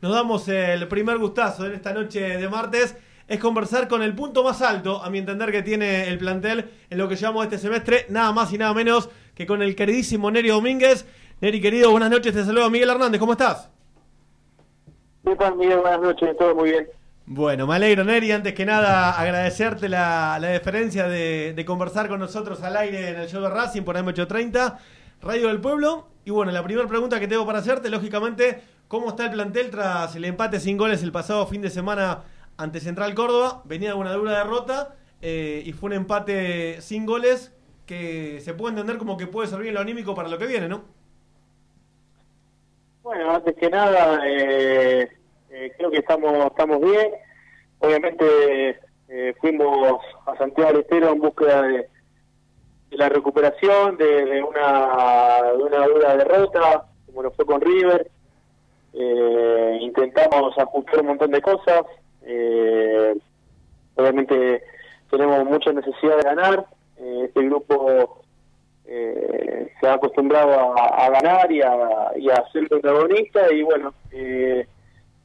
Nos damos el primer gustazo en esta noche de martes. Es conversar con el punto más alto, a mi entender, que tiene el plantel en lo que llevamos este semestre, nada más y nada menos que con el queridísimo Neri Domínguez. Neri, querido, buenas noches, te saludo Miguel Hernández, ¿cómo estás? ¿Qué tal, Miguel? Buenas noches, todo muy bien. Bueno, me alegro, Neri. Antes que nada, agradecerte la, deferencia de, de, conversar con nosotros al aire en el show de Racing por M830, Radio del Pueblo. Y bueno, la primera pregunta que tengo para hacerte, lógicamente, ¿Cómo está el plantel tras el empate sin goles el pasado fin de semana ante Central Córdoba? Venía de una dura derrota eh, y fue un empate sin goles que se puede entender como que puede servir en lo anímico para lo que viene, ¿no? Bueno, antes que nada, eh, eh, creo que estamos estamos bien. Obviamente fuimos a Santiago del Estero en búsqueda de, la recuperación de, una, de una dura derrota, como lo fue con River eh, intentamos ajustar un montón de cosas. Eh, obviamente tenemos mucha necesidad de ganar. Eh, este grupo eh, se ha acostumbrado a, ganar y a, y a, ser protagonista y bueno,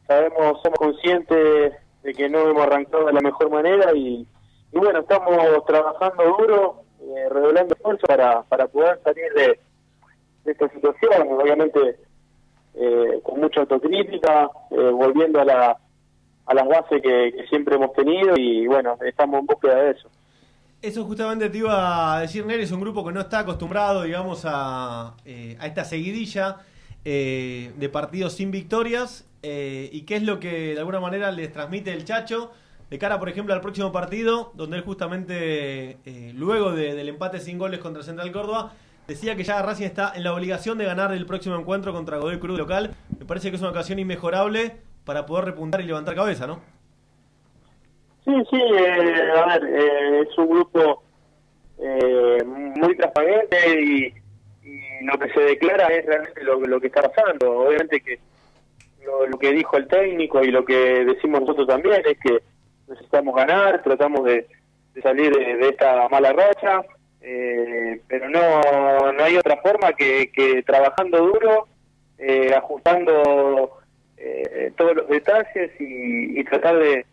sabemos, somos conscientes de que no hemos arrancado de la mejor manera y, y bueno, estamos trabajando duro, redoblando esfuerzo para, para poder salir de, de esta situación. Obviamente eh, con mucha autocrítica, eh, volviendo a, la, a las bases que, siempre hemos tenido y bueno, estamos en búsqueda de eso. Eso justamente te iba a decir, Nery, es un grupo que no está acostumbrado, digamos, a, eh, a esta seguidilla de partidos sin victorias y qué es lo que de alguna manera les transmite el Chacho de cara, por ejemplo, al próximo partido, donde él justamente, luego del empate sin goles contra Central Córdoba, Decía que ya Racing está en la obligación de ganar el próximo encuentro contra Godoy Cruz local. Me parece que es una ocasión inmejorable para poder repuntar y levantar cabeza, ¿no? Sí, sí, eh, a ver, eh, es un grupo eh, muy transparente y, lo que se declara es realmente lo, que está pasando. Obviamente que lo, que dijo el técnico y lo que decimos nosotros también es que necesitamos ganar, tratamos de, salir de esta mala racha eh, pero no, no hay otra forma que, que trabajando duro, eh, ajustando eh, todos los detalles y, tratar de,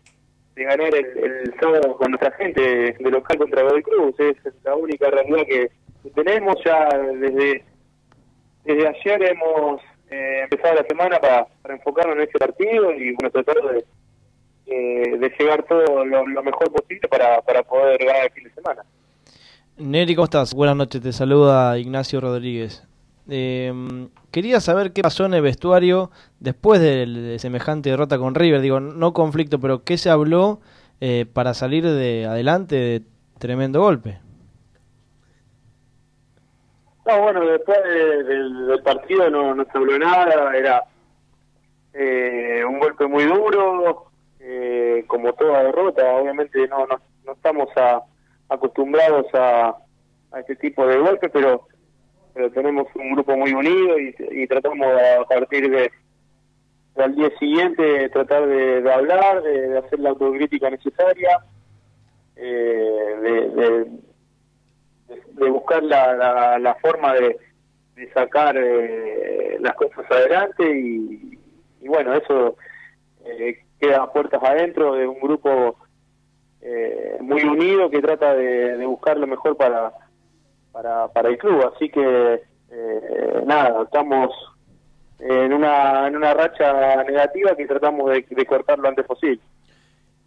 ganar el, el, sábado con nuestra gente de local contra Godoy Cruz. Es la única realidad que, tenemos. Ya desde, desde ayer hemos empezado la semana para, para enfocarnos en ese partido y bueno, tratar de, de llegar todo lo, lo mejor posible para, para poder ganar el fin de semana. Neri, ¿cómo estás? Buenas noches, te saluda Ignacio Rodríguez. Em, quería saber qué pasó en el vestuario después de, semejante derrota con River. Digo, no conflicto, pero ¿qué se habló eh, para salir de adelante de tremendo golpe? No, bueno, después del partido no, no se habló nada, era eh, un golpe muy duro, eh, como toda derrota, obviamente no, no, no estamos a acostumbrados a, a este tipo de golpes, pero pero tenemos un grupo muy unido y, tratamos a partir de al día siguiente tratar de, hablar, de, hacer la autocrítica necesaria, eh, de, de, buscar la, la, forma de, sacar eh, las cosas adelante y, y bueno, eso eh, queda puertas adentro de un grupo eh, muy unido que trata de, buscar lo mejor para, para, para el club. Así que, eh, nada, estamos en una, en una racha negativa que tratamos de, cortar lo antes posible.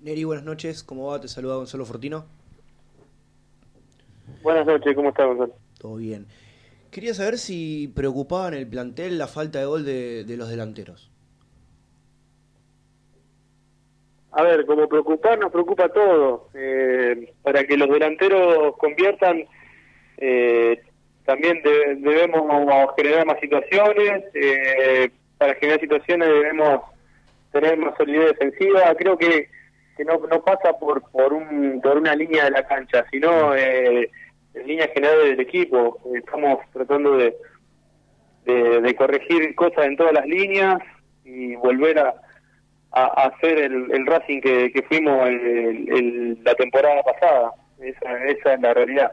Neri, buenas noches. ¿Cómo va? Te saluda Gonzalo Fortino. Buenas noches, ¿cómo está Gonzalo? Todo bien. Quería saber si preocupaba en el plantel la falta de gol de los delanteros. A ver, como preocupar nos preocupa todo. Eh, para que los delanteros conviertan, eh, también debemos generar más situaciones. Eh, para generar situaciones debemos tener más solidez defensiva. Creo que, que no, no pasa por por, un, por una línea de la cancha, sino en línea general del equipo. Estamos tratando de, de corregir cosas en todas las líneas y volver a a, hacer el, Racing que, fuimos la temporada pasada. Esa, esa es la realidad.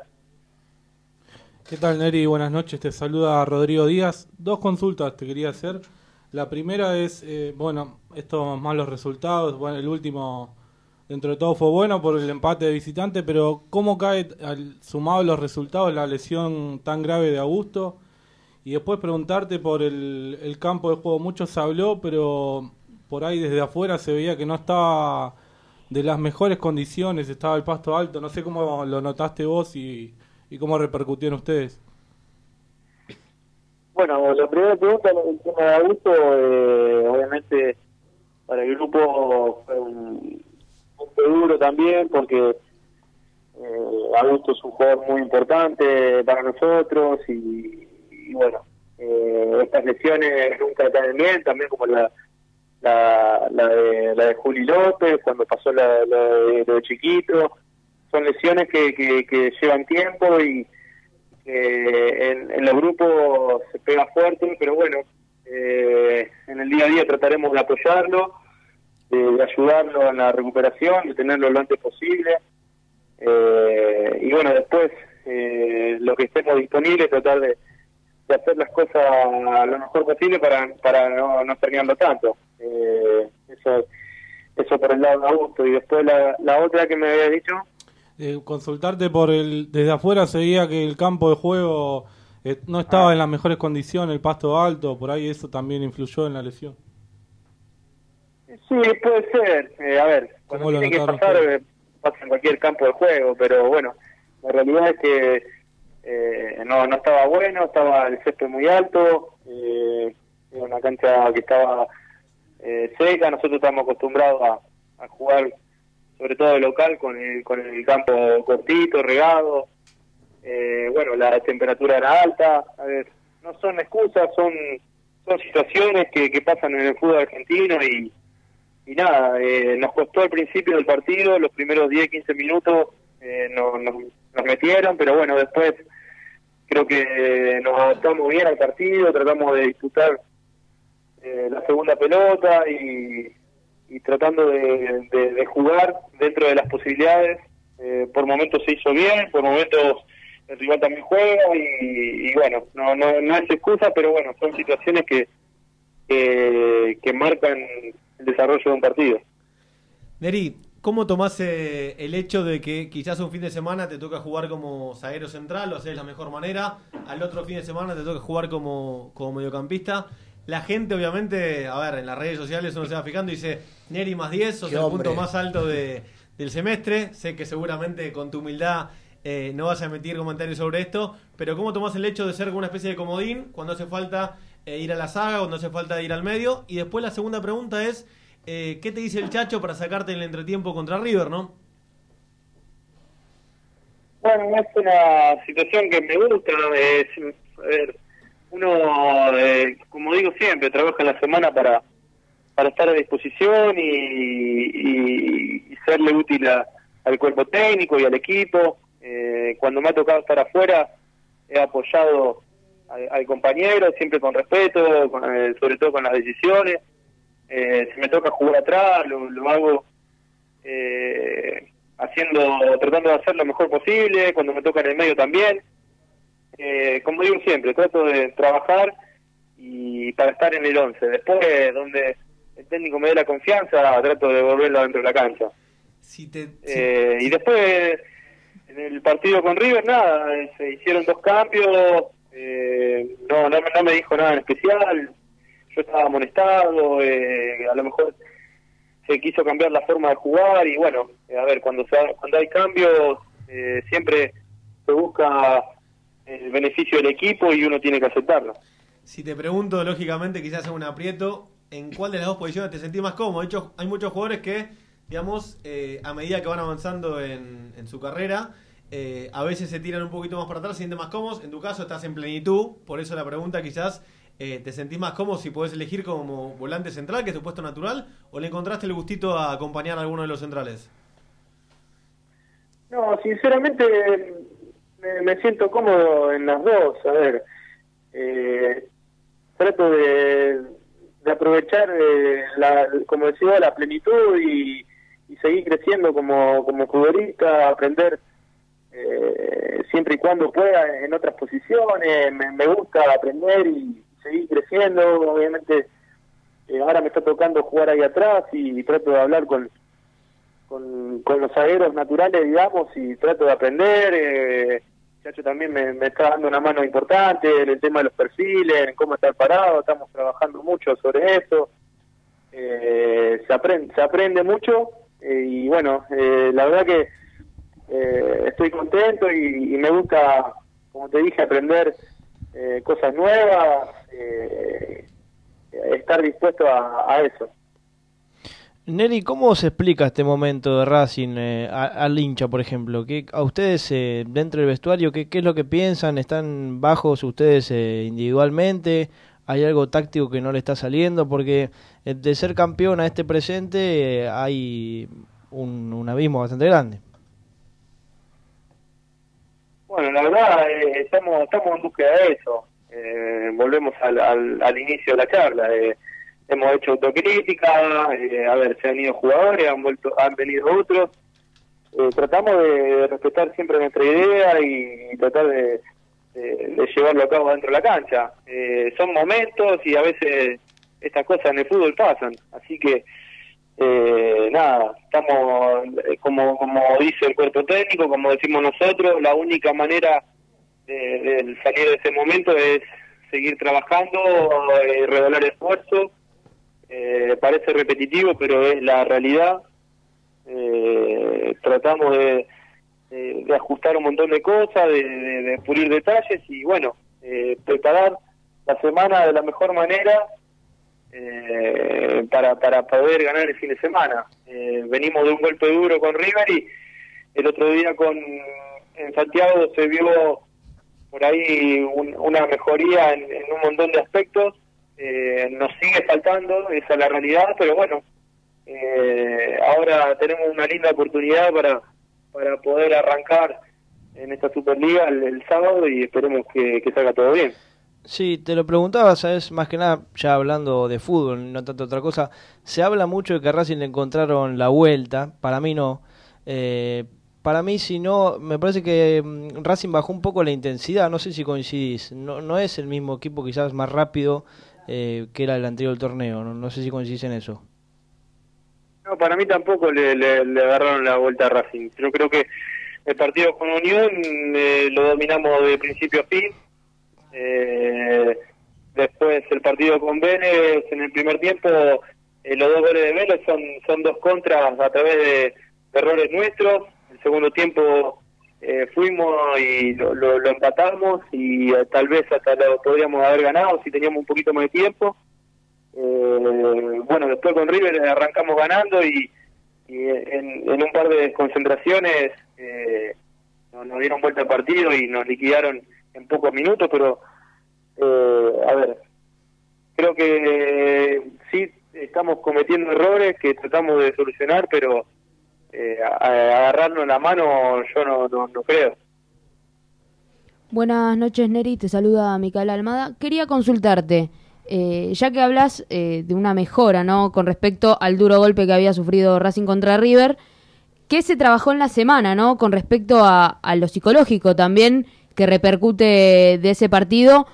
¿Qué tal, Neri? Buenas noches. Te saluda Rodrigo Díaz. Dos consultas te quería hacer. La primera es, eh, bueno, estos malos resultados, bueno, el último dentro de todo fue bueno por el empate de visitante, pero ¿cómo cae al, sumado los resultados la lesión tan grave de Augusto? Y después preguntarte por el, el campo de juego, mucho se habló, pero por ahí desde afuera se veía que no estaba de las mejores condiciones, estaba el pasto alto, no sé cómo lo notaste vos y, y cómo repercutió en ustedes. Bueno, la primera pregunta, el tema de Augusto, eh, obviamente para el grupo fue un, un duro también porque eh, Augusto es un jugador muy importante para nosotros y, y bueno, eh, estas lesiones nunca están bien, también como la la, la, de, la de Juli López, cuando pasó la, la de, Chiquito, son lesiones que, que, llevan tiempo y que en, en los grupos se pega fuerte, pero bueno, eh, en el día a día trataremos de apoyarlo, de, de ayudarlo en la recuperación, de tenerlo lo antes posible. Eh, y bueno, después eh, lo que estemos disponibles, tratar de, de hacer las cosas lo mejor posible para, para no, no terminarlo tanto. Eh, eso eso por el lado de Augusto. Y después la, la otra que me había dicho. Eh, consultarte por el. Desde afuera se veía que el campo de juego eh, no estaba en las mejores condiciones, el pasto alto, por ahí eso también influyó en la lesión. Sí, puede ser. Eh, a ver, cuando ¿Cómo lo tiene que pasar, pasa en cualquier campo de juego, pero bueno, la realidad es que eh, no, no estaba bueno, estaba el césped muy alto, eh, era una cancha que estaba eh, seca, nosotros estamos acostumbrados a, jugar, sobre todo local, con el, con el campo cortito, regado, eh, bueno, la temperatura era alta, a ver, no son excusas, son son situaciones que, que pasan en el fútbol argentino y, nada, eh, nos costó al principio del partido, los primeros 10, 15 minutos eh, no- nos, nos metieron, pero bueno, después creo que nos adaptamos bien al partido, tratamos de disputar eh, la segunda pelota y, tratando de jugar dentro de las posibilidades. Eh, por momentos se hizo bien, por momentos el rival también juega y, y bueno, no, no, no es excusa, pero bueno, son situaciones que, que, que marcan el desarrollo de un partido. Neri, ¿cómo tomás eh, el hecho de que quizás un fin de semana te toca jugar como zaguero central, lo haces de la mejor manera, al otro fin de semana te toca jugar como, como mediocampista? La gente, obviamente, a ver, en las redes sociales uno se va fijando y dice, Neri más 10, sos Qué el hombre. punto más alto de- del semestre. Sé que seguramente con tu humildad eh, no vas a emitir comentarios sobre esto, pero ¿cómo tomás el hecho de ser como una especie de comodín cuando hace falta eh, ir a la saga, cuando hace falta ir al medio? Y después la segunda pregunta es, eh, ¿qué te dice el Chacho para sacarte en el entretiempo contra River, no? Bueno, es una situación que me gusta. Es, a ver, uno, eh, como digo siempre, trabaja en la semana para, para estar a disposición y, y- serle útil a- al cuerpo técnico y al equipo. Eh, cuando me ha tocado estar afuera, he apoyado al, al compañero, siempre con respeto, con, eh, sobre todo con las decisiones. Eh, si me toca jugar atrás, lo, lo hago eh, haciendo, tratando de hacer lo mejor posible, cuando me toca en el medio también. Eh, como digo siempre, trato de trabajar y para estar en el 11. Después, donde el técnico me dé la confianza, trato de volverlo dentro de la cancha. Si te, si- Eh, y después, en el partido con River, nada, se hicieron dos cambios, eh, no, no, me- no me dijo nada en especial, yo estaba amonestado, eh, a lo mejor se quiso cambiar la forma de jugar y bueno, a ver, cuando, se, cuando hay cambios, eh, siempre se busca el beneficio del equipo y uno tiene que aceptarlo. si te pregunto, lógicamente, quizás en un aprieto, ¿en cuál de las dos posiciones te sentís más cómodo? De hecho, hay muchos jugadores que, digamos, eh, a medida que van avanzando en, en su carrera, eh, a veces se tiran un poquito más para atrás, se sienten más cómodos. En tu caso, estás en plenitud, por eso la pregunta quizás, eh, ¿te sentís más cómodo si podés elegir como volante central, que es tu puesto natural, o le encontraste el gustito a acompañar a alguno de los centrales? No, sinceramente me, siento cómodo en las dos. A ver, eh, trato de, aprovechar, eh, la, como decía, la plenitud y, y seguir creciendo como, como futbolista, aprender eh, siempre y cuando pueda en otras posiciones. Me, gusta aprender y seguir creciendo. Obviamente eh, ahora me está tocando jugar ahí atrás y, trato de hablar con, con, los zagueros naturales, digamos, y trato de aprender. Eh, Chacho también me, está dando una mano importante en el tema de los perfiles, en cómo estar parado, estamos trabajando mucho sobre eso. Eh, se, aprende, se aprende mucho eh, y bueno, eh, la verdad que eh, estoy contento y, me gusta, como te dije, aprender cosas nuevas, estar dispuesto a, eso. Neri, ¿cómo se explica este momento de Racing al hincha, por ejemplo? ¿Qué, ¿A ustedes dentro del vestuario qué, es lo que piensan? ¿Están bajos ustedes individualmente? ¿Hay algo táctico que no le está saliendo? Porque de ser campeón a este presente hay un, abismo bastante grande. Bueno, la verdad, eh, estamos, estamos en búsqueda de eso. Eh, volvemos al, al, inicio de la charla. Eh, hemos hecho autocrítica, a ver, se han ido jugadores, han, vuelto, han venido otros. tratamos de respetar siempre nuestra idea y, tratar de, llevarlo a cabo dentro de la cancha. son momentos y a veces estas cosas en el fútbol pasan. Así que eh, nada, estamos, eh, como, como dice el cuerpo técnico, como decimos nosotros, la única manera de, salir de ese momento es seguir trabajando, eh, redoblar esfuerzo. Eh, parece repetitivo, pero es la realidad. Eh, tratamos de, ajustar un montón de cosas, de, de pulir detalles y bueno, preparar la semana de la mejor manera eh, para, para poder ganar el fin de semana. Eh, venimos de un golpe duro con River y el otro día con en Santiago se vio por ahí una mejoría en, un montón de aspectos. Eh, nos sigue faltando, esa es la realidad, pero bueno, eh, ahora tenemos una linda oportunidad para, para poder arrancar en esta Superliga el, sábado y esperemos que salga todo bien. Sí, te lo preguntaba, sabes, más que nada, ya hablando de fútbol, no tanto otra cosa, se habla mucho de que a Racing le encontraron la vuelta, para mí no. Eh, para mí, si no, me parece que mm, Racing bajó un poco la intensidad, no sé si coincidís, no, no es el mismo equipo quizás más rápido eh, que era el anterior torneo, no, sé si coincidís en eso. No, para mí tampoco le, le, agarraron la vuelta a Racing, yo creo que el partido con Unión eh, lo dominamos de principio a fin eh, después el partido con Vélez en el primer tiempo, eh, los dos goles de Vélez son, son dos contras a través de, errores nuestros. El segundo tiempo eh, fuimos y lo, lo, empatamos y eh, tal vez hasta lo podríamos haber ganado si teníamos un poquito más de tiempo. bueno, después con River arrancamos ganando y, en, en, un par de concentraciones nos, nos dieron vuelta al partido y nos liquidaron en pocos minutos, pero eh, a ver, creo que sí estamos cometiendo errores que tratamos de solucionar, pero eh, agarrarnos la mano yo no, no, creo. Buenas noches, Neri. Te saluda Micaela Almada. Quería consultarte, eh, ya que hablas eh, de una mejora, ¿no? Con respecto al duro golpe que había sufrido Racing contra River, ¿qué se trabajó en la semana, ¿no? Con respecto a, a lo psicológico también que repercute de ese partido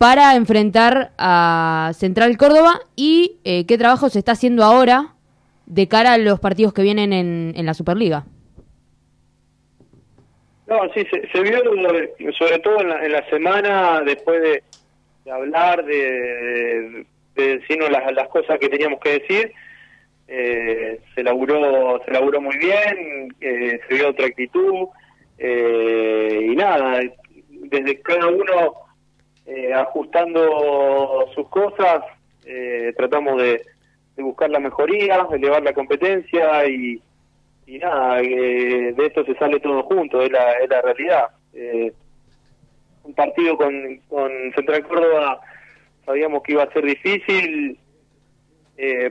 para enfrentar a Central Córdoba y eh, qué trabajo se está haciendo ahora de cara a los partidos que vienen en, en la Superliga. No, sí, se, vio sobre todo en la, semana después de, hablar, de, decirnos las, cosas que teníamos que decir. Eh, se laburó se laburó muy bien, eh, se vio otra actitud y nada, desde cada uno eh, ajustando sus cosas, eh, tratamos de, buscar la mejoría, elevar la competencia y, y nada, de esto se sale todo junto, es la, es la realidad. Eh, un partido con, con Central Córdoba sabíamos que iba a ser difícil,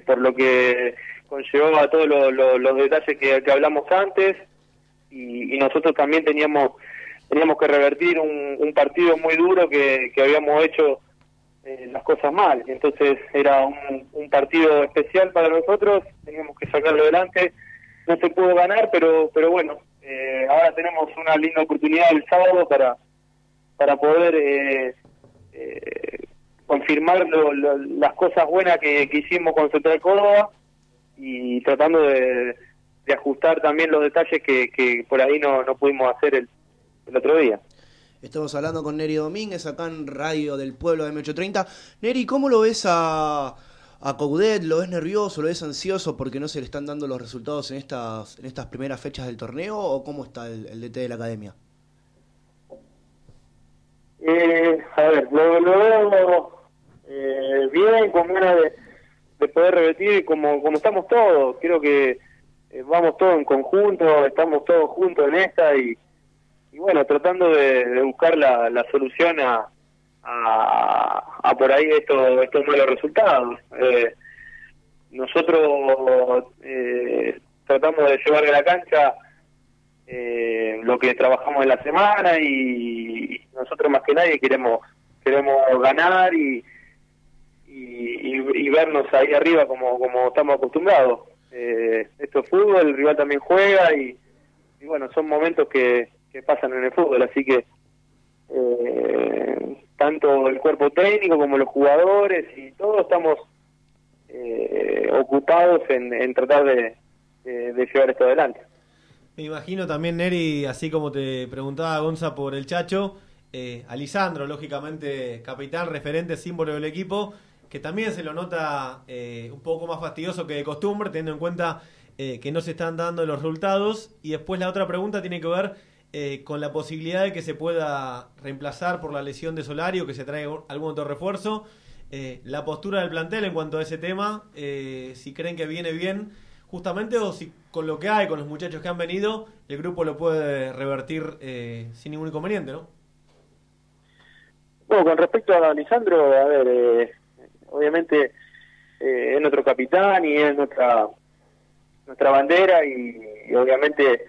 por lo que conllevaba todos los detalles que, que hablamos antes y, y nosotros también teníamos teníamos que revertir un, partido muy duro que, habíamos hecho eh, las cosas mal. Entonces era un, partido especial para nosotros, teníamos que sacarlo adelante. No se pudo ganar, pero pero bueno, eh, ahora tenemos una linda oportunidad el sábado para para poder eh, confirmar lo- lo- las cosas buenas que, que hicimos con Central Córdoba y tratando de, de ajustar también los detalles que, que por ahí no, no pudimos hacer el, el otro día. Estamos hablando con Neri Domínguez acá en Radio del Pueblo de M830. Neri, ¿cómo lo ves a, a Coudet? ¿Lo ves nervioso? ¿Lo ves ansioso porque no se le están dando los resultados en estas, en estas primeras fechas del torneo? ¿O cómo está el, DT de la academia? Eh, a ver, lo, lo veo eh, bien, con ganas de, de poder revertir como, como estamos todos. Creo que eh, vamos todos en conjunto, estamos todos juntos en esta y, y bueno, tratando de, de buscar la, la solución a, a, a por ahí estos, estos malos resultados. Eh, nosotros eh, tratamos de llevar a la cancha eh, lo que trabajamos en la semana y nosotros más que nadie queremos queremos ganar y, y, y- y vernos ahí arriba como, como estamos acostumbrados. Eh, esto es fútbol, el rival también juega y, y bueno, son momentos que, que pasan en el fútbol, así que eh, tanto el cuerpo técnico como los jugadores y todos estamos eh, ocupados en, tratar de, llevar esto adelante. Me imagino también, Neri, así como te preguntaba Gonza por el Chacho, eh, a Lisandro, lógicamente capitán, referente, símbolo del equipo, que también se lo nota eh, un poco más fastidioso que de costumbre, teniendo en cuenta eh, que no se están dando los resultados. Y después la otra pregunta tiene que ver eh, con la posibilidad de que se pueda reemplazar por la lesión de Solario, que se traiga algún otro refuerzo. Eh, la postura del plantel en cuanto a ese tema, eh, si creen que viene bien, justamente, o si con lo que hay, con los muchachos que han venido, el grupo lo puede revertir eh, sin ningún inconveniente, ¿no? Bueno, con respecto a Lisandro, a ver, eh, obviamente eh, es nuestro capitán y es nuestra nuestra bandera y obviamente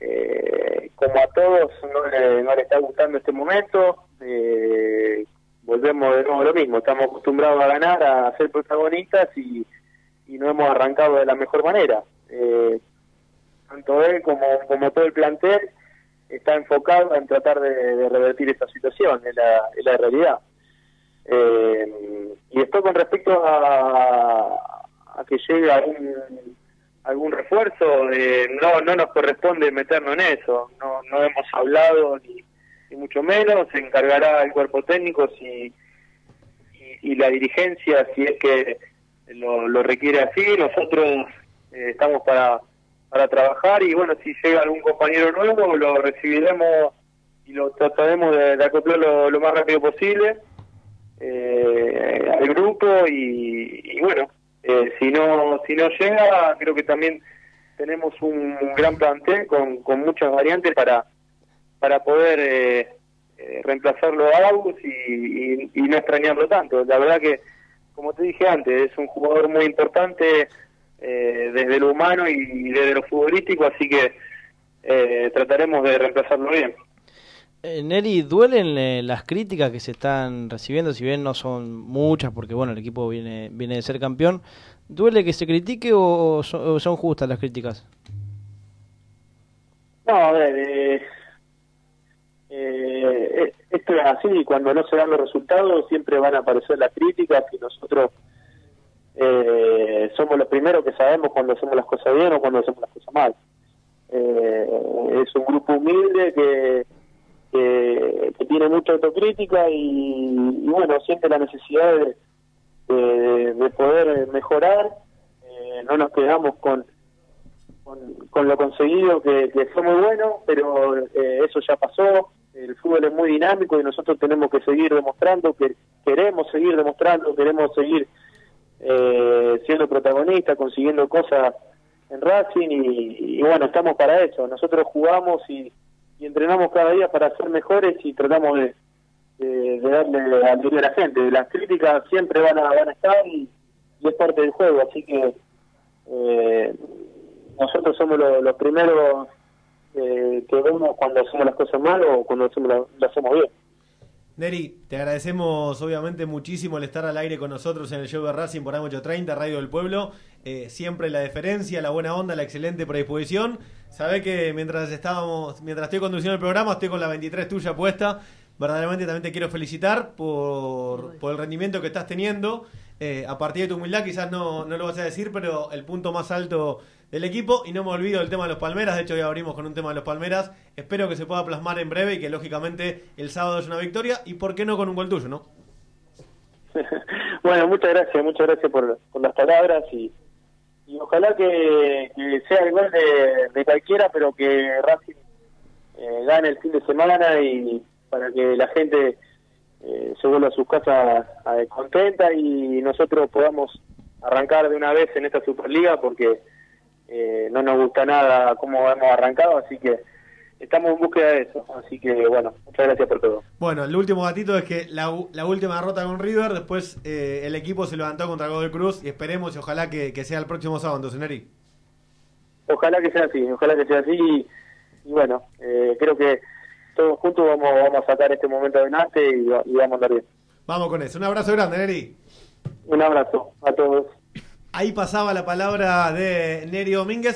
eh, como a todos no le, no le está gustando este momento, eh, volvemos de nuevo a lo mismo, estamos acostumbrados a ganar, a ser protagonistas y, y no hemos arrancado de la mejor manera. Eh, tanto él como, como todo el plantel está enfocado en tratar de, revertir esta situación, es la, es la realidad. Eh, y después con respecto a, a que llegue algún, algún refuerzo, eh, no, no nos corresponde meternos en eso, no, no hemos hablado ni, ni mucho menos, se encargará el cuerpo técnico si, y, la dirigencia si es que lo, lo requiere así, nosotros eh, estamos para, para trabajar y bueno, si llega algún compañero nuevo lo recibiremos y lo trataremos de, de acoplar lo, lo más rápido posible eh, al grupo y, y bueno, eh, si no si no llega, creo que también tenemos un gran plantel con, con muchas variantes para para poder eh, eh, reemplazarlo a Agus y, y- y no extrañarlo tanto. La verdad que, como te dije antes, es un jugador muy importante eh, desde lo humano y desde lo futbolístico, así que eh, trataremos de reemplazarlo bien. Eh, Neri, ¿duelen eh, las críticas que se están recibiendo? Si bien no son muchas, porque bueno, el equipo viene, viene de ser campeón. ¿Duele que se critique o son, o son justas las críticas? No, a ver, eh, eh, esto es así, cuando no se dan los resultados siempre van a aparecer las críticas y nosotros somos los primeros que sabemos cuando hacemos las cosas bien o cuando hacemos las cosas mal. Es un grupo humilde que, que, tiene mucha autocrítica y, bueno, siente la necesidad de, de, de poder mejorar. Eh, no nos quedamos con con, lo conseguido que, fue muy bueno, pero eh, eso ya pasó. El fútbol es muy dinámico y nosotros tenemos que seguir demostrando que queremos seguir demostrando, queremos seguir eh, siendo protagonistas, consiguiendo cosas en Racing y bueno, estamos para eso. Nosotros jugamos y, y entrenamos cada día para ser mejores y tratamos de, darle alegría a la gente. Las críticas siempre van a, van a estar y, y es parte del juego, así que eh, nosotros somos lo- los primeros eh, que vemos cuando hacemos las cosas mal o cuando hacemos la- lo hacemos bien. Neri, te agradecemos obviamente muchísimo el estar al aire con nosotros en el show de Racing por AM830, Radio del Pueblo. Eh, siempre la deferencia, la buena onda, la excelente predisposición. Sabés que mientras estábamos, mientras estoy conduciendo el programa, estoy con la 23 tuya puesta. verdaderamente también te quiero felicitar por, por el rendimiento que estás teniendo. Eh, a partir de tu humildad, quizás no, no lo vas a decir, pero el punto más alto del equipo. Y no me olvido del tema de los Palmeras. De hecho, hoy abrimos con un tema de los Palmeras. Espero que se pueda plasmar en breve y que, lógicamente, el sábado es una victoria. Y por qué no con un gol tuyo, ¿no? bueno, muchas gracias, muchas gracias por, por las palabras y, y ojalá que, sea el gol de, de cualquiera, pero que Racing eh, gane el fin de semana y para que la gente eh, se vuelva a sus casas eh, contenta y nosotros podamos arrancar de una vez en esta Superliga porque eh, no nos gusta nada cómo hemos arrancado, así que estamos en búsqueda de eso. Así que bueno, muchas gracias por todo. Bueno, el último gatito es que la, la última derrota con River, después eh, el equipo se levantó contra Godoy Cruz y esperemos y ojalá que, que sea el próximo sábado, Neri. Ojalá que sea así, ojalá que sea así y, y bueno, eh, creo que todos juntos vamos, vamos a sacar este momento adelante y, y vamos a andar bien. Vamos con eso. Un abrazo grande, Neri. Un abrazo a todos. Ahí pasaba la palabra de Neri Domínguez.